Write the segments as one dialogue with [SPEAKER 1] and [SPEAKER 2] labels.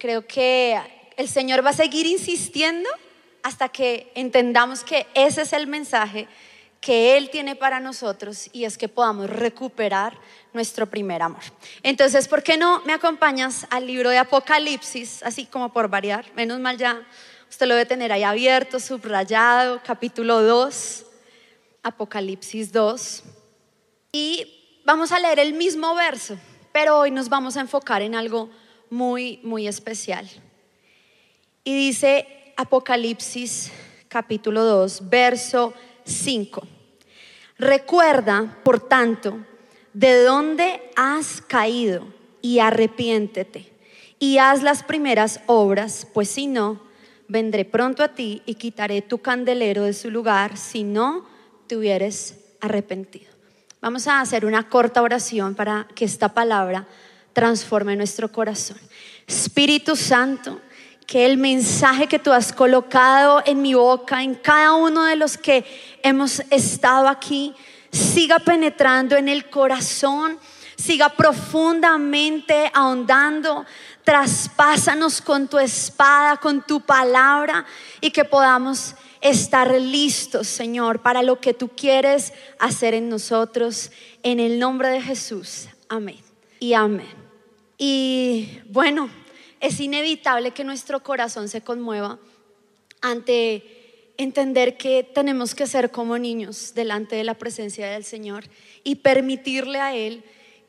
[SPEAKER 1] creo que el Señor va a seguir insistiendo hasta que entendamos que ese es el mensaje que Él tiene para nosotros y es que podamos recuperar nuestro primer amor. Entonces, ¿por qué no me acompañas al libro de Apocalipsis, así como por variar? Menos mal ya, usted lo debe tener ahí abierto, subrayado, capítulo 2, Apocalipsis 2. Y vamos a leer el mismo verso, pero hoy nos vamos a enfocar en algo muy, muy especial. Y dice Apocalipsis capítulo 2, verso 5. Recuerda, por tanto, de dónde has caído y arrepiéntete y haz las primeras obras, pues si no, vendré pronto a ti y quitaré tu candelero de su lugar si no te hubieres arrepentido. Vamos a hacer una corta oración para que esta palabra transforme nuestro corazón. Espíritu Santo, que el mensaje que tú has colocado en mi boca, en cada uno de los que hemos estado aquí, siga penetrando en el corazón, siga profundamente ahondando. Traspásanos con tu espada, con tu palabra y que podamos estar listos, Señor, para lo que tú quieres hacer en nosotros. En el nombre de Jesús. Amén. Y amén. Y bueno, es inevitable que nuestro corazón se conmueva ante entender que tenemos que ser como niños delante de la presencia del Señor y permitirle a Él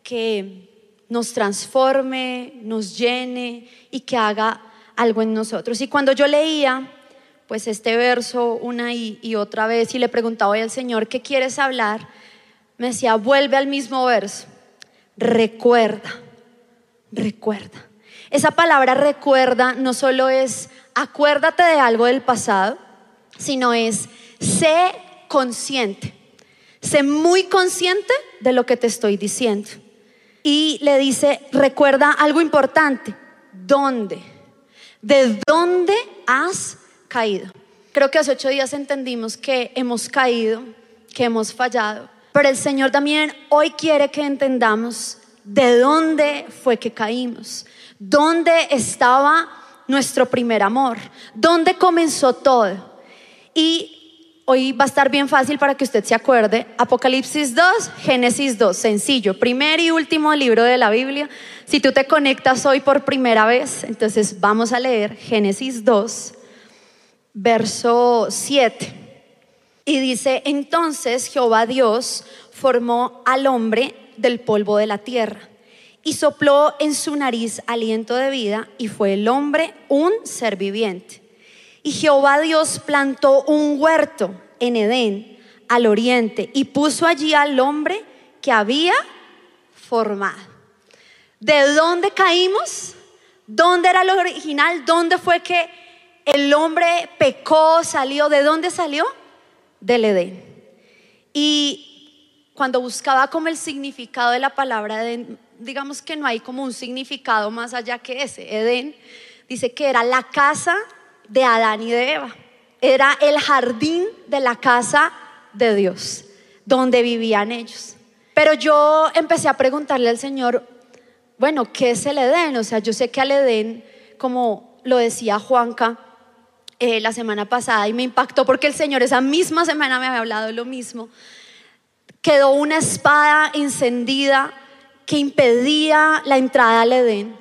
[SPEAKER 1] que nos transforme, nos llene y que haga algo en nosotros. Y cuando yo leía pues este verso una y, otra vez y le preguntaba al Señor, ¿qué quieres hablar? Me decía, vuelve al mismo verso, recuerda, recuerda. Esa palabra recuerda no solo es acuérdate de algo del pasado, sino es sé consciente. Sé muy consciente de lo que te estoy diciendo. Y le dice, recuerda algo importante, ¿dónde? ¿De dónde has caído? Creo que hace ocho días entendimos que hemos caído, que hemos fallado, pero el Señor también hoy quiere que entendamos de dónde fue que caímos, ¿Dónde estaba nuestro primer amor? ¿Dónde comenzó todo? Y hoy va a estar bien fácil para que usted se acuerde. Apocalipsis 2, Génesis 2, sencillo. Primer y último libro de la Biblia. Si tú te conectas hoy por primera vez, entonces vamos a leer Génesis 2, verso 7. Y dice, entonces Jehová Dios formó al hombre del polvo de la tierra y sopló en su nariz aliento de vida y fue el hombre un ser viviente. Y Jehová Dios plantó un huerto en Edén al oriente y puso allí al hombre que había formado. ¿De dónde caímos? ¿Dónde era lo original? ¿Dónde fue que el hombre pecó, salió? ¿De dónde salió? Del Edén. Y cuando buscaba como el significado de la palabra Edén, digamos que no hay como un significado más allá que ese. Edén dice que era la casa de Adán y de Eva. Era el jardín de la casa de Dios, donde vivían ellos. Pero yo empecé a preguntarle al Señor, bueno, ¿qué es el Edén? O sea, yo sé que al Edén, como lo decía Juanca eh, la semana pasada, y me impactó porque el Señor esa misma semana me había hablado lo mismo, quedó una espada encendida que impedía la entrada al Edén,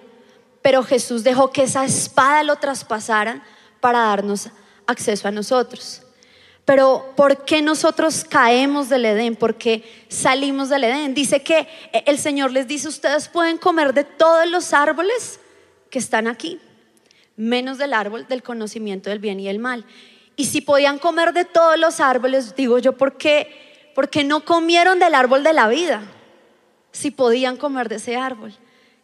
[SPEAKER 1] pero Jesús dejó que esa espada lo traspasara para darnos acceso a nosotros. Pero ¿por qué nosotros caemos del Edén? ¿Por qué salimos del Edén? Dice que el Señor les dice, ustedes pueden comer de todos los árboles que están aquí, menos del árbol del conocimiento del bien y el mal. Y si podían comer de todos los árboles, digo yo, ¿por qué? Porque no comieron del árbol de la vida si podían comer de ese árbol.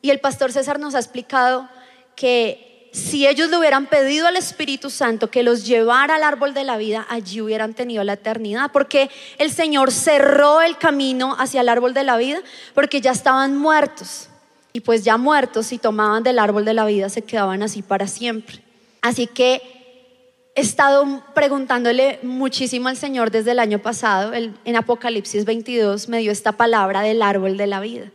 [SPEAKER 1] Y el pastor César nos ha explicado que si ellos le hubieran pedido al Espíritu Santo que los llevara al árbol de la vida, allí hubieran tenido la eternidad, porque el Señor cerró el camino hacia el árbol de la vida, porque ya estaban muertos. Y pues ya muertos, si tomaban del árbol de la vida, se quedaban así para siempre. Así que he estado preguntándole muchísimo al Señor desde el año pasado. en Apocalipsis 22 me dio esta palabra del árbol de la vida.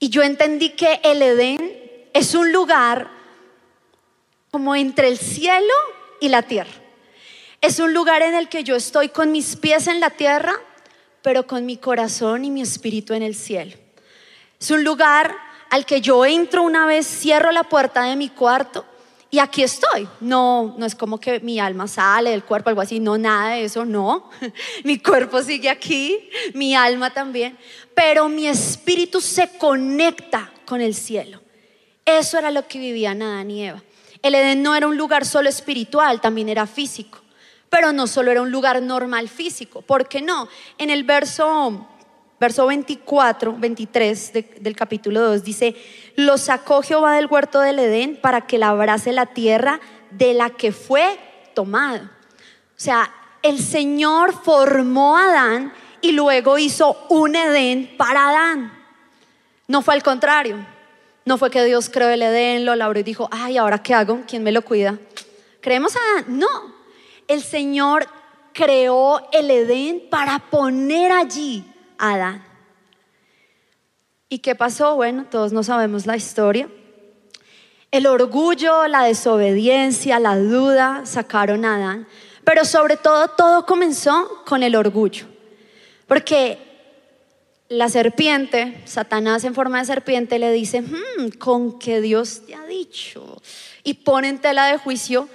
[SPEAKER 1] Y yo entendí que el Edén es un lugar como entre el cielo y la tierra. Es un lugar en el que yo estoy con mis pies en la tierra, pero con mi corazón y mi espíritu en el cielo. Es un lugar al que yo entro una vez, cierro la puerta de mi cuarto y aquí estoy. No, no es como que mi alma sale del cuerpo, algo así, no, nada de eso, no. mi cuerpo sigue aquí, mi alma también, pero mi espíritu se conecta con el cielo. Eso era lo que vivían Adán y Eva. El Edén no era un lugar solo espiritual, también era físico. Pero no solo era un lugar normal físico. ¿Por qué no? En el verso, verso 24, 23 del capítulo 2 dice, lo sacó Jehová del huerto del Edén para que labrase la tierra de la que fue tomado. O sea, el Señor formó a Adán y luego hizo un Edén para Adán. No fue al contrario. No fue que Dios creó el Edén, lo labró y dijo, ay, ¿ahora qué hago? ¿Quién me lo cuida? ¿Creemos a Adán? No. El Señor creó el Edén para poner allí Adán. ¿Y qué pasó? Bueno, todos no sabemos la historia. El orgullo, la desobediencia, la duda sacaron a Adán. Pero sobre todo, todo comenzó con el orgullo. Porque la serpiente, Satanás en forma de serpiente, le dice, hmm, con que Dios te ha dicho. Y pone en tela de juicio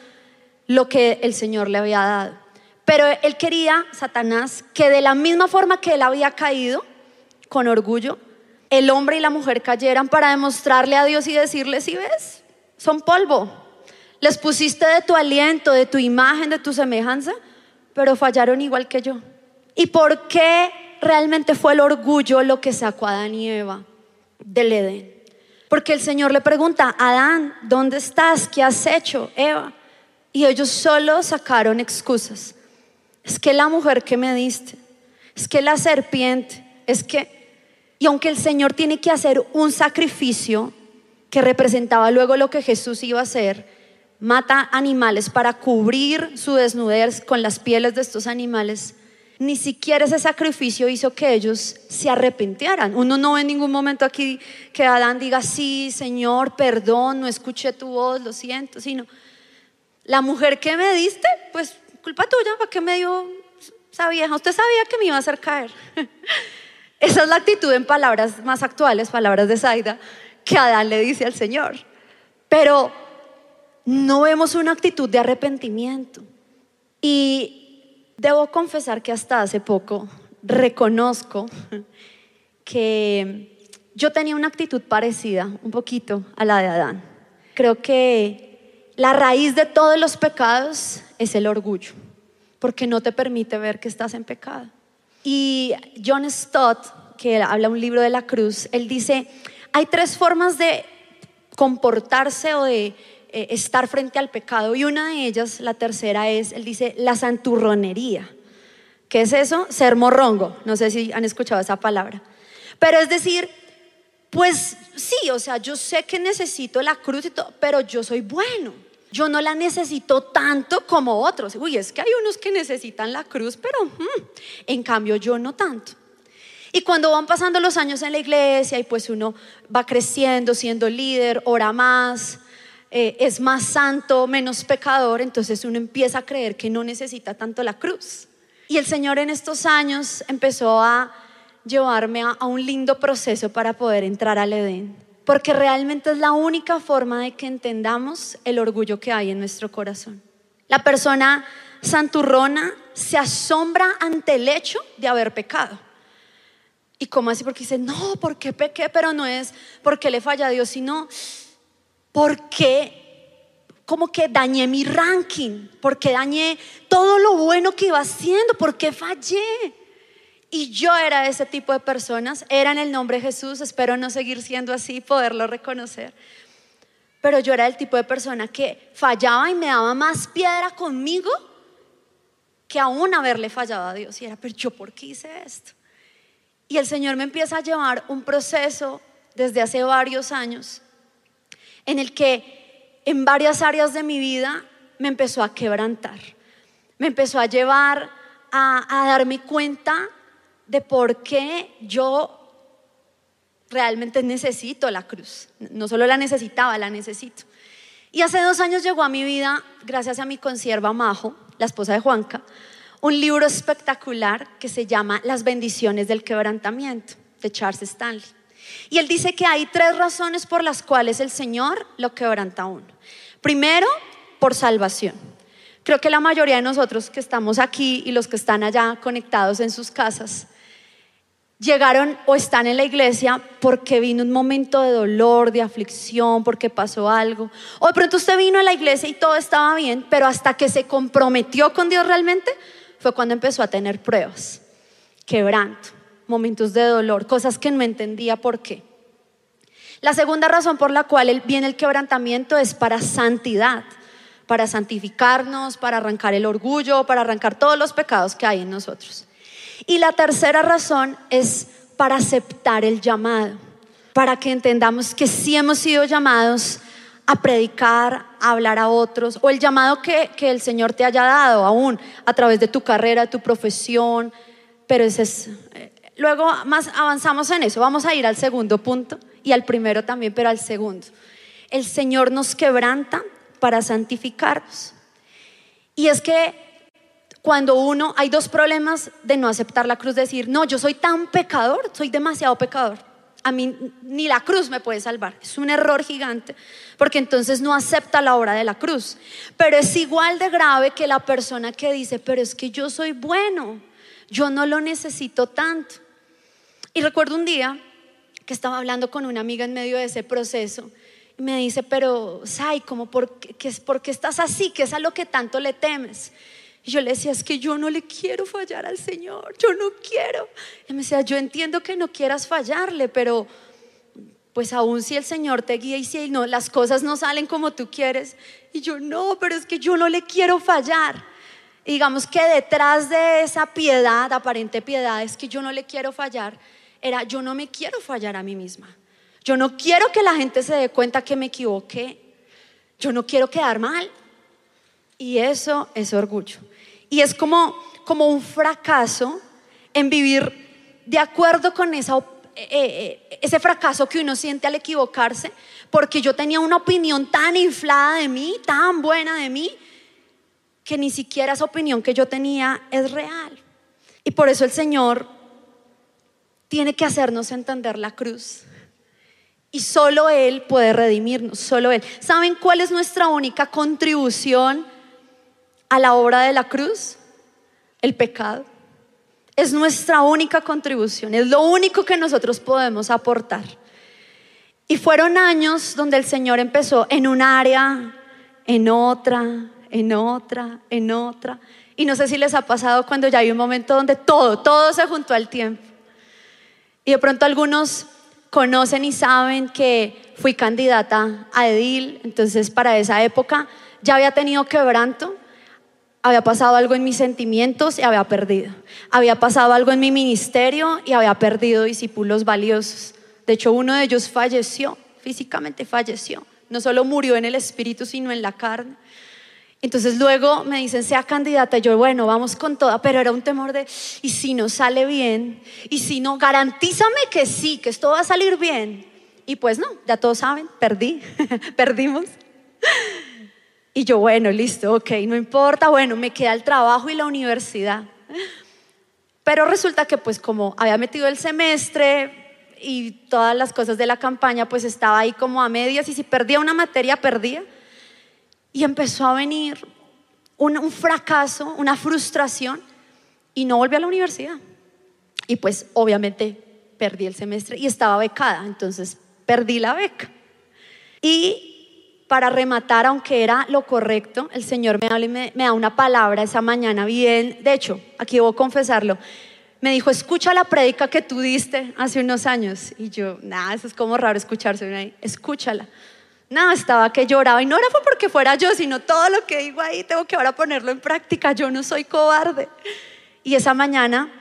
[SPEAKER 1] lo que el Señor le había dado. Pero él quería, Satanás, que de la misma forma que él había caído, con orgullo, el hombre y la mujer cayeran para demostrarle a Dios y decirle, si ves, son polvo. Les pusiste de tu aliento, de tu imagen, de tu semejanza, pero fallaron igual que yo. ¿Y por qué realmente fue el orgullo lo que sacó a Adán y Eva del Edén? Porque el Señor le pregunta, Adán, ¿dónde estás? ¿Qué has hecho, Eva? Y ellos solo sacaron excusas. Es que la mujer que me diste, es que la serpiente, es que y aunque el Señor tiene que hacer un sacrificio que representaba luego lo que Jesús iba a hacer, mata animales para cubrir su desnudez con las pieles de estos animales, ni siquiera ese sacrificio hizo que ellos se arrepintieran. Uno no ve en ningún momento aquí que Adán diga, sí, Señor, perdón, no escuché tu voz, lo siento, sino la mujer que me diste, pues culpa tuya, ¿para qué me dio esa vieja? Usted sabía que me iba a hacer caer. Esa es la actitud en palabras más actuales, palabras de Zaida, que Adán le dice al Señor. Pero no vemos una actitud de arrepentimiento. Y debo confesar que hasta hace poco reconozco que yo tenía una actitud parecida un poquito a la de Adán. Creo que la raíz de todos los pecados es el orgullo, porque no te permite ver que estás en pecado. Y John Stott, que habla un libro de la cruz, él dice, hay tres formas de comportarse o de eh, estar frente al pecado y una de ellas, la tercera es, él dice, la santurronería. ¿Qué es eso? Ser morrongo. No sé si han escuchado esa palabra. Pero es decir, pues sí, o sea, yo sé que necesito la cruz y todo, pero yo soy bueno. Yo no la necesito tanto como otros. Uy, es que hay unos que necesitan la cruz, pero mm, en cambio yo no tanto. Y cuando van pasando los años en la iglesia y pues uno va creciendo, siendo líder, ora más, eh, es más santo, menos pecador, entonces uno empieza a creer que no necesita tanto la cruz. Y el Señor en estos años empezó a llevarme a un lindo proceso para poder entrar al Edén porque realmente es la única forma de que entendamos el orgullo que hay en nuestro corazón. La persona santurrona se asombra ante el hecho de haber pecado. ¿Y cómo así? Porque dice, no, ¿por qué pequé? Pero no es porque le falla a Dios, sino porque como que dañé mi ranking, porque dañé todo lo bueno que iba haciendo, porque fallé. Y yo era ese tipo de personas, era en el nombre de Jesús, espero no seguir siendo así, poderlo reconocer. Pero yo era el tipo de persona que fallaba y me daba más piedra conmigo que aún haberle fallado a Dios. Y era, pero yo, ¿por qué hice esto? Y el Señor me empieza a llevar un proceso desde hace varios años en el que en varias áreas de mi vida me empezó a quebrantar. Me empezó a llevar a, a darme cuenta de por qué yo realmente necesito la cruz. No solo la necesitaba, la necesito. Y hace dos años llegó a mi vida, gracias a mi consierva Majo, la esposa de Juanca, un libro espectacular que se llama Las bendiciones del quebrantamiento, de Charles Stanley. Y él dice que hay tres razones por las cuales el Señor lo quebranta a uno. Primero, por salvación. Creo que la mayoría de nosotros que estamos aquí y los que están allá conectados en sus casas, llegaron o están en la iglesia porque vino un momento de dolor, de aflicción, porque pasó algo. O de pronto usted vino a la iglesia y todo estaba bien, pero hasta que se comprometió con Dios realmente fue cuando empezó a tener pruebas, quebranto, momentos de dolor, cosas que no entendía por qué. La segunda razón por la cual viene el quebrantamiento es para santidad, para santificarnos, para arrancar el orgullo, para arrancar todos los pecados que hay en nosotros. Y la tercera razón es para aceptar el llamado, para que entendamos que sí hemos sido llamados a predicar, a hablar a otros, o el llamado que, el Señor te haya dado aún a través de tu carrera, tu profesión, pero ese es... Eh, luego más avanzamos en eso, vamos a ir al segundo punto y al primero también, pero al segundo. El Señor nos quebranta para santificarnos. Y es que cuando uno, hay dos problemas de no aceptar la cruz, decir, no, yo soy tan pecador, soy demasiado pecador. A mí ni la cruz me puede salvar. Es un error gigante, porque entonces no acepta la obra de la cruz. Pero es igual de grave que la persona que dice, pero es que yo soy bueno, yo no lo necesito tanto. Y recuerdo un día que estaba hablando con una amiga en medio de ese proceso y me dice, pero, Sai, ¿cómo por qué, ¿por qué estás así? ¿Qué es a lo que tanto le temes? Y yo le decía, es que yo no le quiero fallar al Señor, yo no quiero. Y me decía, yo entiendo que no quieras fallarle, pero pues aún si el Señor te guía y si no, las cosas no salen como tú quieres. Y yo no, pero es que yo no le quiero fallar. Y digamos que detrás de esa piedad, aparente piedad, es que yo no le quiero fallar, era yo no me quiero fallar a mí misma. Yo no quiero que la gente se dé cuenta que me equivoqué. Yo no quiero quedar mal. Y eso es orgullo. Y es como, como un fracaso en vivir de acuerdo con esa, eh, eh, ese fracaso que uno siente al equivocarse, porque yo tenía una opinión tan inflada de mí, tan buena de mí, que ni siquiera esa opinión que yo tenía es real. Y por eso el Señor tiene que hacernos entender la cruz. Y solo Él puede redimirnos, solo Él. ¿Saben cuál es nuestra única contribución a la obra de la cruz? El pecado. Es nuestra única contribución, es lo único que nosotros podemos aportar. Y fueron años donde el Señor empezó en un área, en otra, en otra, en otra. Y no sé si les ha pasado cuando ya hay un momento donde todo, todo se juntó al tiempo. Y de pronto algunos conocen y saben que fui candidata a Edil, entonces para esa época ya había tenido quebranto, había pasado algo en mis sentimientos y había perdido. Había pasado algo en mi ministerio y había perdido discípulos valiosos. De hecho, uno de ellos falleció, físicamente falleció. No solo murió en el espíritu, sino en la carne. Entonces luego me dicen, sea candidata. Yo, bueno, vamos con toda, pero era un temor de, ¿y si no sale bien? ¿Y si no? Garantízame que sí, que esto va a salir bien. Y pues no, ya todos saben, perdí, perdimos. Y yo, bueno, listo, ok, no importa, bueno, me queda el trabajo y la universidad. Pero resulta que pues como había metido el semestre y todas las cosas de la campaña, pues estaba ahí como a medias y si perdía una materia, perdía. Y empezó a venir un, un fracaso, una frustración y no volví a la universidad. Y pues obviamente perdí el semestre y estaba becada, entonces perdí la beca. Y para rematar, aunque era lo correcto, el Señor me, me, da una palabra esa mañana bien, de hecho, aquí debo confesarlo, me dijo, escucha la prédica que tú diste hace unos años. Y yo, nada, eso es como raro escucharse escúchala. Nada, estaba que lloraba y no era porque fuera yo, sino todo lo que digo ahí tengo que ahora ponerlo en práctica, yo no soy cobarde. Y esa mañana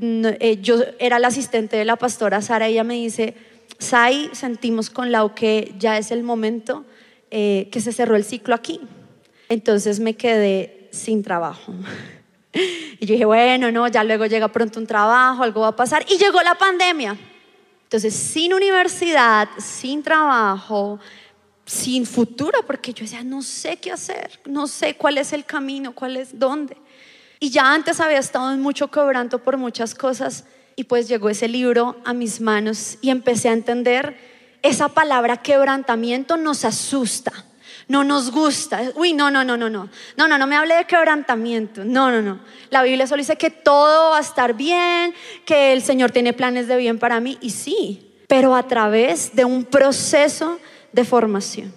[SPEAKER 1] eh, yo era la asistente de la pastora Sara y ella me dice, Sai, sentimos con Lau que ya es el momento eh, que se cerró el ciclo aquí. Entonces me quedé sin trabajo. Y yo dije, bueno, no, ya luego llega pronto un trabajo, algo va a pasar. Y llegó la pandemia. Entonces, sin universidad, sin trabajo, sin futuro, porque yo decía, no sé qué hacer, no sé cuál es el camino, cuál es dónde. Y ya antes había estado en mucho quebranto por muchas cosas y pues llegó ese libro a mis manos y empecé a entender esa palabra quebrantamiento nos asusta, no nos gusta. Uy, no, no, no, no, no. No, no, no me hable de quebrantamiento. No, no, no. La Biblia solo dice que todo va a estar bien, que el Señor tiene planes de bien para mí y sí, pero a través de un proceso de formación.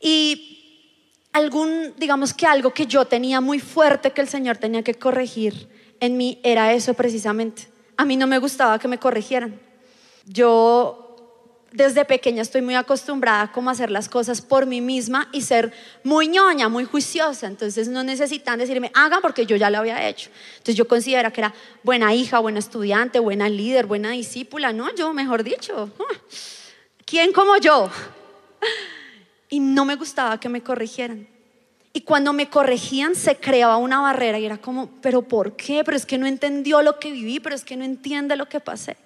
[SPEAKER 1] Y algún, digamos que algo que yo tenía muy fuerte que el Señor tenía que corregir en mí era eso precisamente. A mí no me gustaba que me corrigieran. Yo desde pequeña estoy muy acostumbrada a hacer las cosas por mí misma y ser muy ñoña, muy juiciosa. Entonces no necesitan decirme, hagan porque yo ya lo había hecho. Entonces yo considero que era buena hija, buena estudiante, buena líder, buena discípula. No, yo, mejor dicho. ¿Quién como yo? Y no me gustaba que me corrigieran. Y cuando me corregían se creaba una barrera y era como, pero ¿por qué? Pero es que no entendió lo que viví, pero es que no entiende lo que pasé.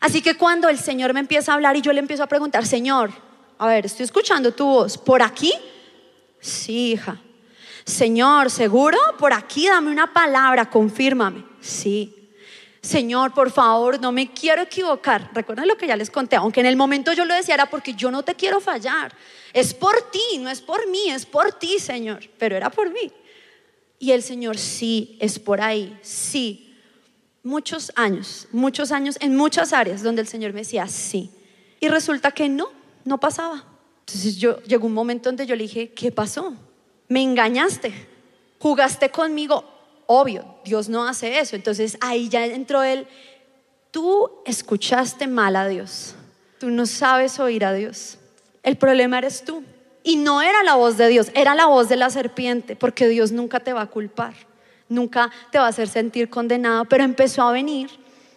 [SPEAKER 1] Así que cuando el Señor me empieza a hablar y yo le empiezo a preguntar, Señor, a ver, estoy escuchando tu voz, ¿por aquí? Sí, hija. Señor, ¿seguro? Por aquí dame una palabra, confírmame. Sí. Señor, por favor, no me quiero equivocar. Recuerden lo que ya les conté, aunque en el momento yo lo decía era porque yo no te quiero fallar. Es por ti, no es por mí, es por ti, Señor. Pero era por mí. Y el Señor, sí, es por ahí, sí. Muchos años, muchos años en muchas áreas donde el Señor me decía, sí. Y resulta que no, no pasaba. Entonces yo llegó un momento donde yo le dije, ¿qué pasó? Me engañaste, jugaste conmigo, obvio, Dios no hace eso. Entonces ahí ya entró él, tú escuchaste mal a Dios, tú no sabes oír a Dios. El problema eres tú. Y no era la voz de Dios, era la voz de la serpiente, porque Dios nunca te va a culpar, nunca te va a hacer sentir condenado, pero empezó a venir.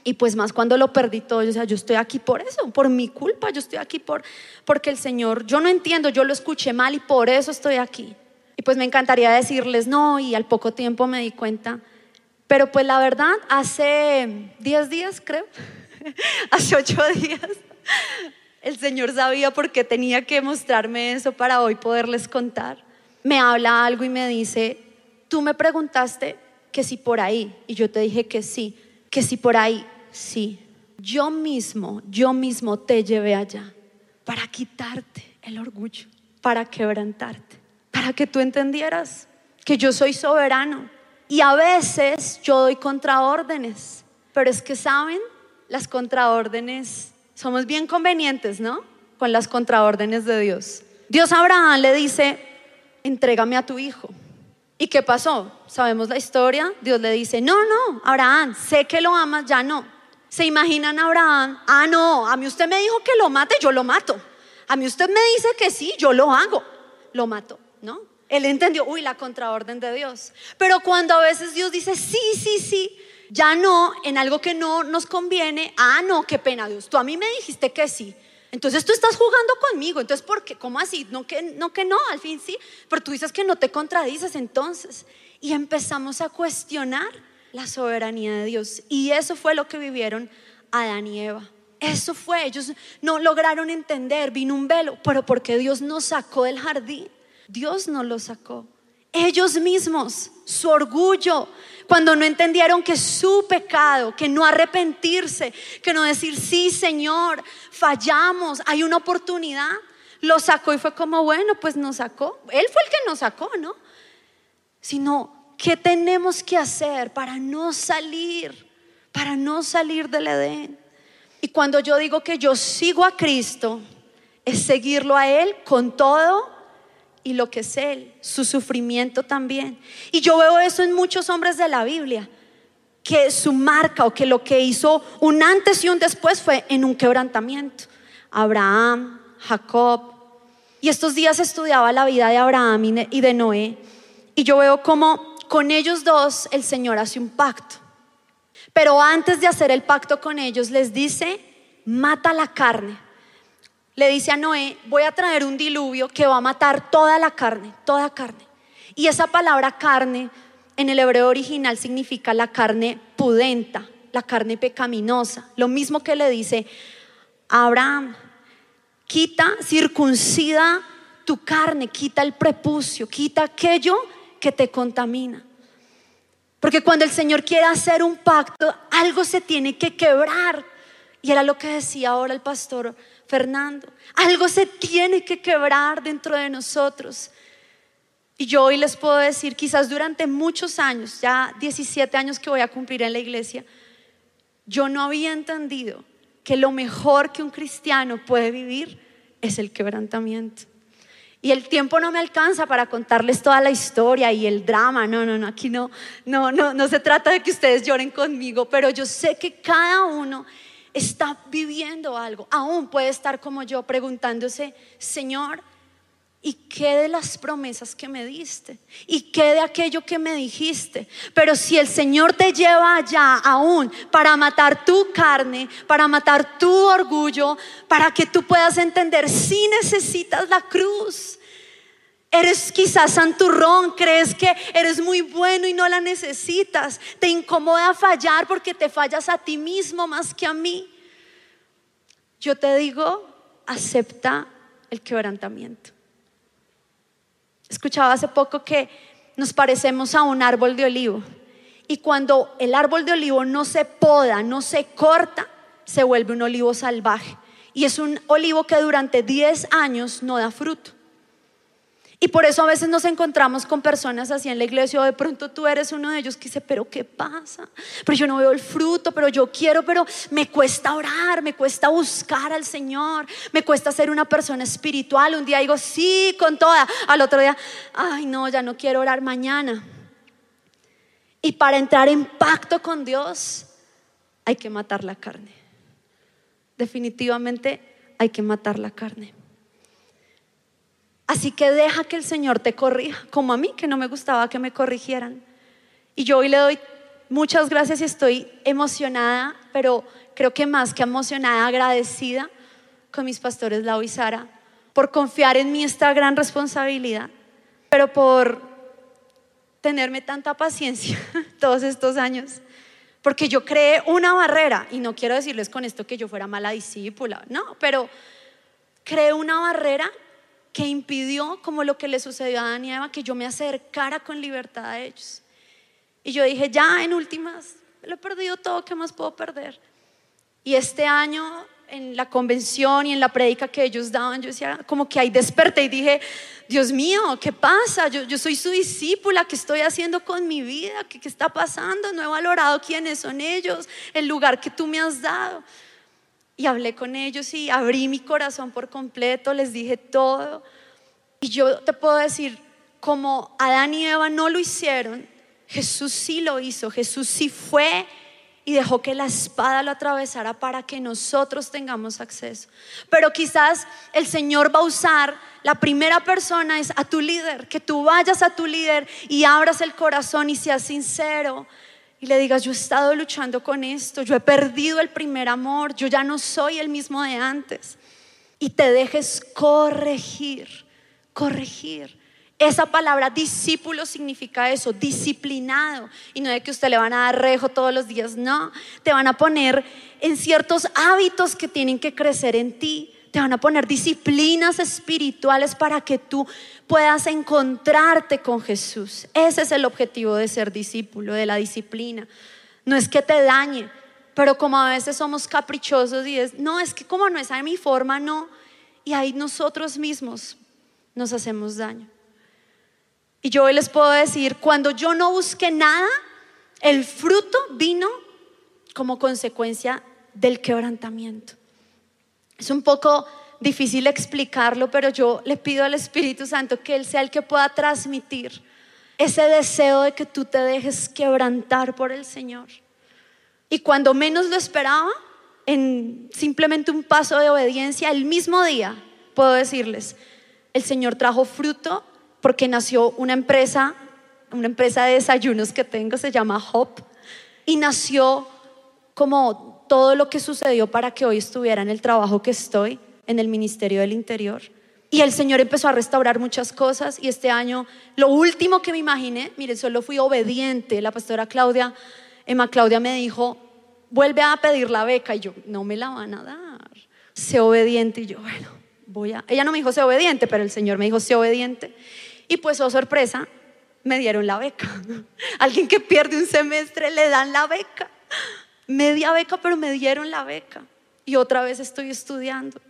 [SPEAKER 1] Y pues más cuando lo perdí todo, yo, sea, yo estoy aquí por eso, por mi culpa, yo estoy aquí por, porque el Señor, yo no entiendo, yo lo escuché mal y por eso estoy aquí. Y pues me encantaría decirles no y al poco tiempo me di cuenta. Pero pues la verdad, hace 10 días creo, hace 8 días, el Señor sabía por qué tenía que mostrarme eso para hoy poderles contar. Me habla algo y me dice, tú me preguntaste que si por ahí, y yo te dije que sí, que si por ahí, sí. Yo mismo, yo mismo te llevé allá para quitarte el orgullo, para quebrantarte para que tú entendieras que yo soy soberano. Y a veces yo doy contraórdenes, pero es que saben, las contraórdenes somos bien convenientes, ¿no? Con las contraórdenes de Dios. Dios a Abraham le dice, entrégame a tu hijo. ¿Y qué pasó? Sabemos la historia. Dios le dice, no, no, Abraham, sé que lo amas, ya no. ¿Se imaginan a Abraham? Ah, no, a mí usted me dijo que lo mate, yo lo mato. A mí usted me dice que sí, yo lo hago. Lo mato. ¿no? Él entendió, uy, la contraorden de Dios. Pero cuando a veces Dios dice, sí, sí, sí, ya no, en algo que no nos conviene, ah, no, qué pena Dios, tú a mí me dijiste que sí. Entonces tú estás jugando conmigo, entonces ¿por qué? ¿Cómo así? No que no, al fin sí, pero tú dices que no te contradices entonces. Y empezamos a cuestionar la soberanía de Dios. Y eso fue lo que vivieron Adán y Eva. Eso fue, ellos no lograron entender, vino un velo, pero porque Dios nos sacó del jardín. Dios no lo sacó. Ellos mismos, su orgullo, cuando no entendieron que su pecado, que no arrepentirse, que no decir, sí Señor, fallamos, hay una oportunidad, lo sacó y fue como, bueno, pues nos sacó. Él fue el que nos sacó, ¿no? Sino, ¿qué tenemos que hacer para no salir, para no salir del Edén? Y cuando yo digo que yo sigo a Cristo, es seguirlo a Él con todo y lo que es Él, su sufrimiento también. Y yo veo eso en muchos hombres de la Biblia, que su marca o que lo que hizo un antes y un después fue en un quebrantamiento. Abraham, Jacob. Y estos días estudiaba la vida de Abraham y de Noé. Y yo veo como con ellos dos el Señor hace un pacto. Pero antes de hacer el pacto con ellos les dice, mata la carne le dice a Noé, voy a traer un diluvio que va a matar toda la carne, toda carne. Y esa palabra carne en el hebreo original significa la carne pudenta, la carne pecaminosa. Lo mismo que le dice Abraham, quita, circuncida tu carne, quita el prepucio, quita aquello que te contamina. Porque cuando el Señor quiere hacer un pacto, algo se tiene que quebrar. Y era lo que decía ahora el pastor Fernando. Algo se tiene que quebrar dentro de nosotros. Y yo hoy les puedo decir, quizás durante muchos años, ya 17 años que voy a cumplir en la iglesia, yo no había entendido que lo mejor que un cristiano puede vivir es el quebrantamiento. Y el tiempo no me alcanza para contarles toda la historia y el drama. No, no, no, aquí no, no, no, no se trata de que ustedes lloren conmigo, pero yo sé que cada uno está viviendo algo. Aún puede estar como yo preguntándose, Señor, ¿Y qué de las promesas que me diste? ¿Y qué de aquello que me dijiste? Pero si el Señor te lleva allá aún para matar tu carne, para matar tu orgullo, para que tú puedas entender si necesitas la cruz. Eres quizás santurrón, crees que eres muy bueno y no la necesitas. Te incomoda fallar porque te fallas a ti mismo más que a mí. Yo te digo, acepta el quebrantamiento. Escuchaba hace poco que nos parecemos a un árbol de olivo. Y cuando el árbol de olivo no se poda, no se corta, se vuelve un olivo salvaje. Y es un olivo que durante 10 años no da fruto. Y por eso a veces nos encontramos con personas así en la iglesia o de pronto tú eres uno de ellos que dice, pero ¿qué pasa? Pero yo no veo el fruto, pero yo quiero, pero me cuesta orar, me cuesta buscar al Señor, me cuesta ser una persona espiritual. Un día digo, sí, con toda. Al otro día, ay no, ya no quiero orar mañana. Y para entrar en pacto con Dios hay que matar la carne. Definitivamente hay que matar la carne. Así que deja que el Señor te corrija, como a mí, que no me gustaba que me corrigieran. Y yo hoy le doy muchas gracias y estoy emocionada, pero creo que más que emocionada, agradecida con mis pastores Lau y Sara por confiar en mí esta gran responsabilidad, pero por tenerme tanta paciencia todos estos años. Porque yo creé una barrera, y no quiero decirles con esto que yo fuera mala discípula, no, pero creé una barrera que impidió, como lo que le sucedió a Adán y Eva, que yo me acercara con libertad a ellos. Y yo dije, ya en últimas, lo he perdido todo, ¿qué más puedo perder? Y este año, en la convención y en la prédica que ellos daban, yo decía, como que ahí desperté y dije, Dios mío, ¿qué pasa? Yo, yo soy su discípula, ¿qué estoy haciendo con mi vida? ¿Qué, ¿Qué está pasando? No he valorado quiénes son ellos, el lugar que tú me has dado y hablé con ellos y abrí mi corazón por completo, les dije todo. Y yo te puedo decir, como Adán y Eva no lo hicieron, Jesús sí lo hizo, Jesús sí fue y dejó que la espada lo atravesara para que nosotros tengamos acceso. Pero quizás el Señor va a usar, la primera persona es a tu líder, que tú vayas a tu líder y abras el corazón y seas sincero y le digas, yo he estado luchando con esto, yo he perdido el primer amor, yo ya no soy el mismo de antes. Y te dejes corregir, corregir. Esa palabra discípulo significa eso, disciplinado. Y no es que usted le van a dar rejo todos los días, no. Te van a poner en ciertos hábitos que tienen que crecer en ti. Te van a poner disciplinas espirituales para que tú puedas encontrarte con Jesús. Ese es el objetivo de ser discípulo, de la disciplina. No es que te dañe, pero como a veces somos caprichosos y es, no, es que como no es a mi forma, no. Y ahí nosotros mismos nos hacemos daño. Y yo hoy les puedo decir, cuando yo no busqué nada, el fruto vino como consecuencia del quebrantamiento. Es un poco difícil explicarlo, pero yo le pido al Espíritu Santo que Él sea el que pueda transmitir ese deseo de que tú te dejes quebrantar por el Señor. Y cuando menos lo esperaba, en simplemente un paso de obediencia, el mismo día, puedo decirles, el Señor trajo fruto porque nació una empresa, una empresa de desayunos que tengo, se llama Hop, y nació como todo lo que sucedió para que hoy estuviera en el trabajo que estoy, en el Ministerio del Interior. Y el Señor empezó a restaurar muchas cosas y este año lo último que me imaginé, miren, solo fui obediente. La pastora Claudia, Emma Claudia me dijo, vuelve a pedir la beca y yo, no me la van a dar. Sé obediente y yo, bueno, voy a... Ella no me dijo sé obediente, pero el Señor me dijo sé obediente. Y pues, oh sorpresa, me dieron la beca. Alguien que pierde un semestre le dan la beca. Media beca, pero me dieron la beca. Y otra vez estoy estudiando.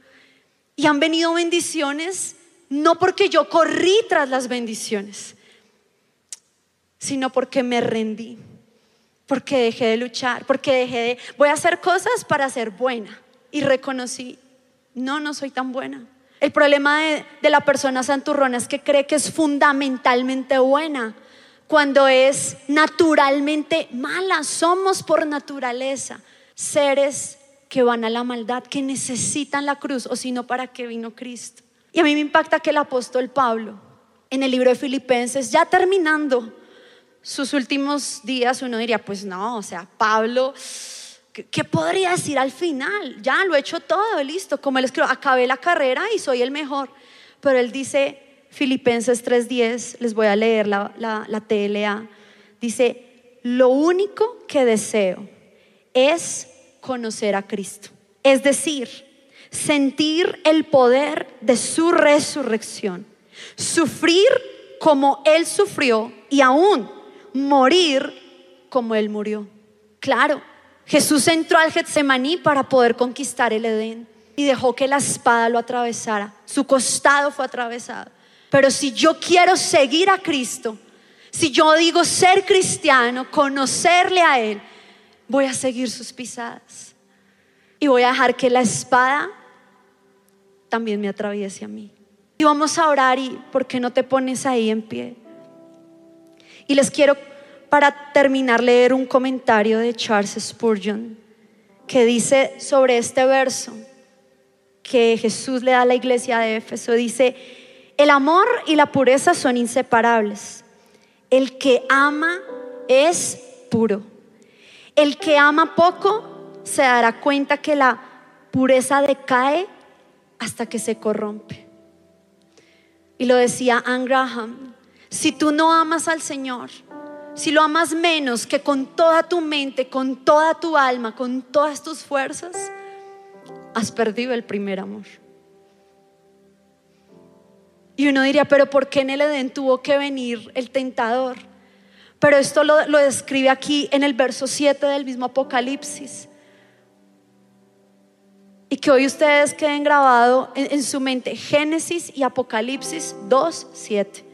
[SPEAKER 1] Y han venido bendiciones, no porque yo corrí tras las bendiciones, sino porque me rendí, porque dejé de luchar, porque dejé de, voy a hacer cosas para ser buena. Y reconocí, no, no soy tan buena. El problema de, de la persona santurrona es que cree que es fundamentalmente buena cuando es naturalmente mala. Somos por naturaleza seres que van a la maldad, que necesitan la cruz, o si no, ¿para qué vino Cristo? Y a mí me impacta que el apóstol Pablo, en el libro de Filipenses, ya terminando sus últimos días, uno diría, pues no, o sea, Pablo, ¿qué, podría decir al final? Ya lo he hecho todo, listo, como él escribió, acabé la carrera y soy el mejor. Pero él dice, Filipenses 3:10, les voy a leer la, la, la TLA, dice, lo único que deseo es conocer a Cristo. Es decir, sentir el poder de su resurrección, sufrir como Él sufrió y aún morir como Él murió. Claro, Jesús entró al Getsemaní para poder conquistar el Edén y dejó que la espada lo atravesara. Su costado fue atravesado. Pero si yo quiero seguir a Cristo, si yo digo ser cristiano, conocerle a Él, voy a seguir sus pisadas. Y voy a dejar que la espada también me atraviese a mí. Y vamos a orar y ¿por qué no te pones ahí en pie? Y les quiero para terminar leer un comentario de Charles Spurgeon que dice sobre este verso que Jesús le da a la iglesia de Éfeso. Dice, el amor y la pureza son inseparables. El que ama es puro. El que ama poco se dará cuenta que la pureza decae hasta que se corrompe. Y lo decía Anne Graham, si tú no amas al Señor, si lo amas menos que con toda tu mente, con toda tu alma, con todas tus fuerzas, has perdido el primer amor. Y uno diría, pero ¿por qué en el Edén tuvo que venir el tentador? Pero esto lo, describe aquí en el verso 7 del mismo Apocalipsis. Y que hoy ustedes queden grabados en, en su mente Génesis y Apocalipsis 2, 7.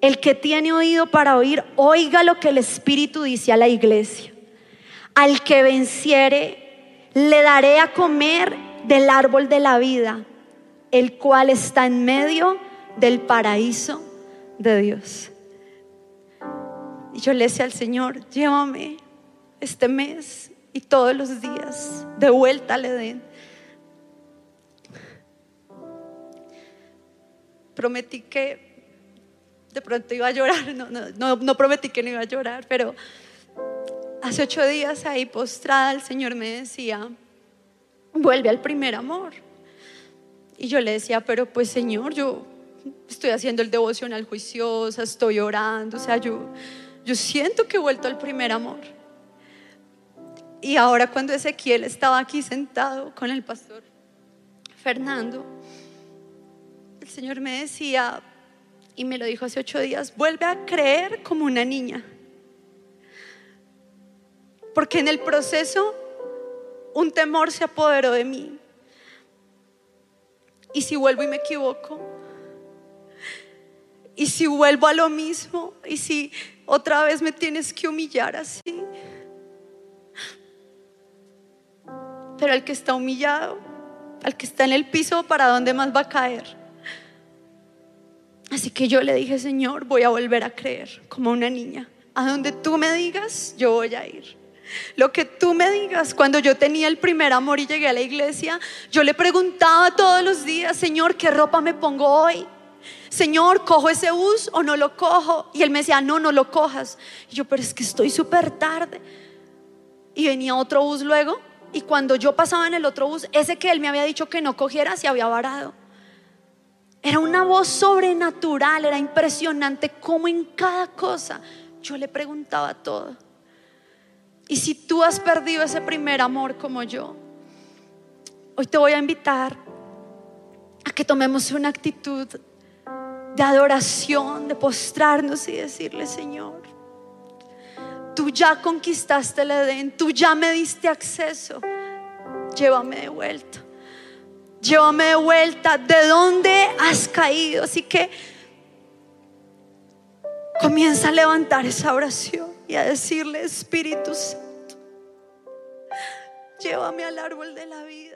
[SPEAKER 1] El que tiene oído para oír, oiga lo que el Espíritu dice a la iglesia. Al que venciere, le daré a comer del árbol de la vida, el cual está en medio del paraíso de Dios. Y yo le decía al Señor, llévame este mes y todos los días de vuelta al Edén. Prometí que de pronto iba a llorar, no, no, no, prometí que no iba a llorar, pero hace ocho días ahí postrada el Señor me decía, vuelve al primer amor. Y yo le decía, pero pues Señor, yo estoy haciendo el devocional juiciosa, estoy orando, o sea, yo, yo siento que he vuelto al primer amor. Y ahora cuando Ezequiel estaba aquí sentado con el pastor Fernando, el Señor me decía, y me lo dijo hace ocho días, vuelve a creer como una niña. Porque en el proceso un temor se apoderó de mí. Y si vuelvo y me equivoco, y si vuelvo a lo mismo, y si otra vez me tienes que humillar así. Pero al que está humillado, al que está en el piso, ¿para dónde más va a caer? Así que yo le dije, Señor, voy a volver a creer como una niña. A donde tú me digas, yo voy a ir. Lo que tú me digas, cuando yo tenía el primer amor y llegué a la iglesia, yo le preguntaba todos los días, Señor, ¿qué ropa me pongo hoy? Señor, ¿cojo ese bus o no lo cojo? Y él me decía, no, no lo cojas. Y yo, pero es que estoy súper tarde. Y venía otro bus luego. Y cuando yo pasaba en el otro bus, ese que él me había dicho que no cogiera se había varado. Era una voz sobrenatural, era impresionante como en cada cosa yo le preguntaba todo. Y si tú has perdido ese primer amor como yo, hoy te voy a invitar a que tomemos una actitud de adoración, de postrarnos y decirle, Señor, tú ya conquistaste el Edén, tú ya me diste acceso, llévame de vuelta. Llévame de vuelta de dónde has caído. Así que comienza a levantar esa oración y a decirle, Espíritu Santo, llévame al árbol de la vida.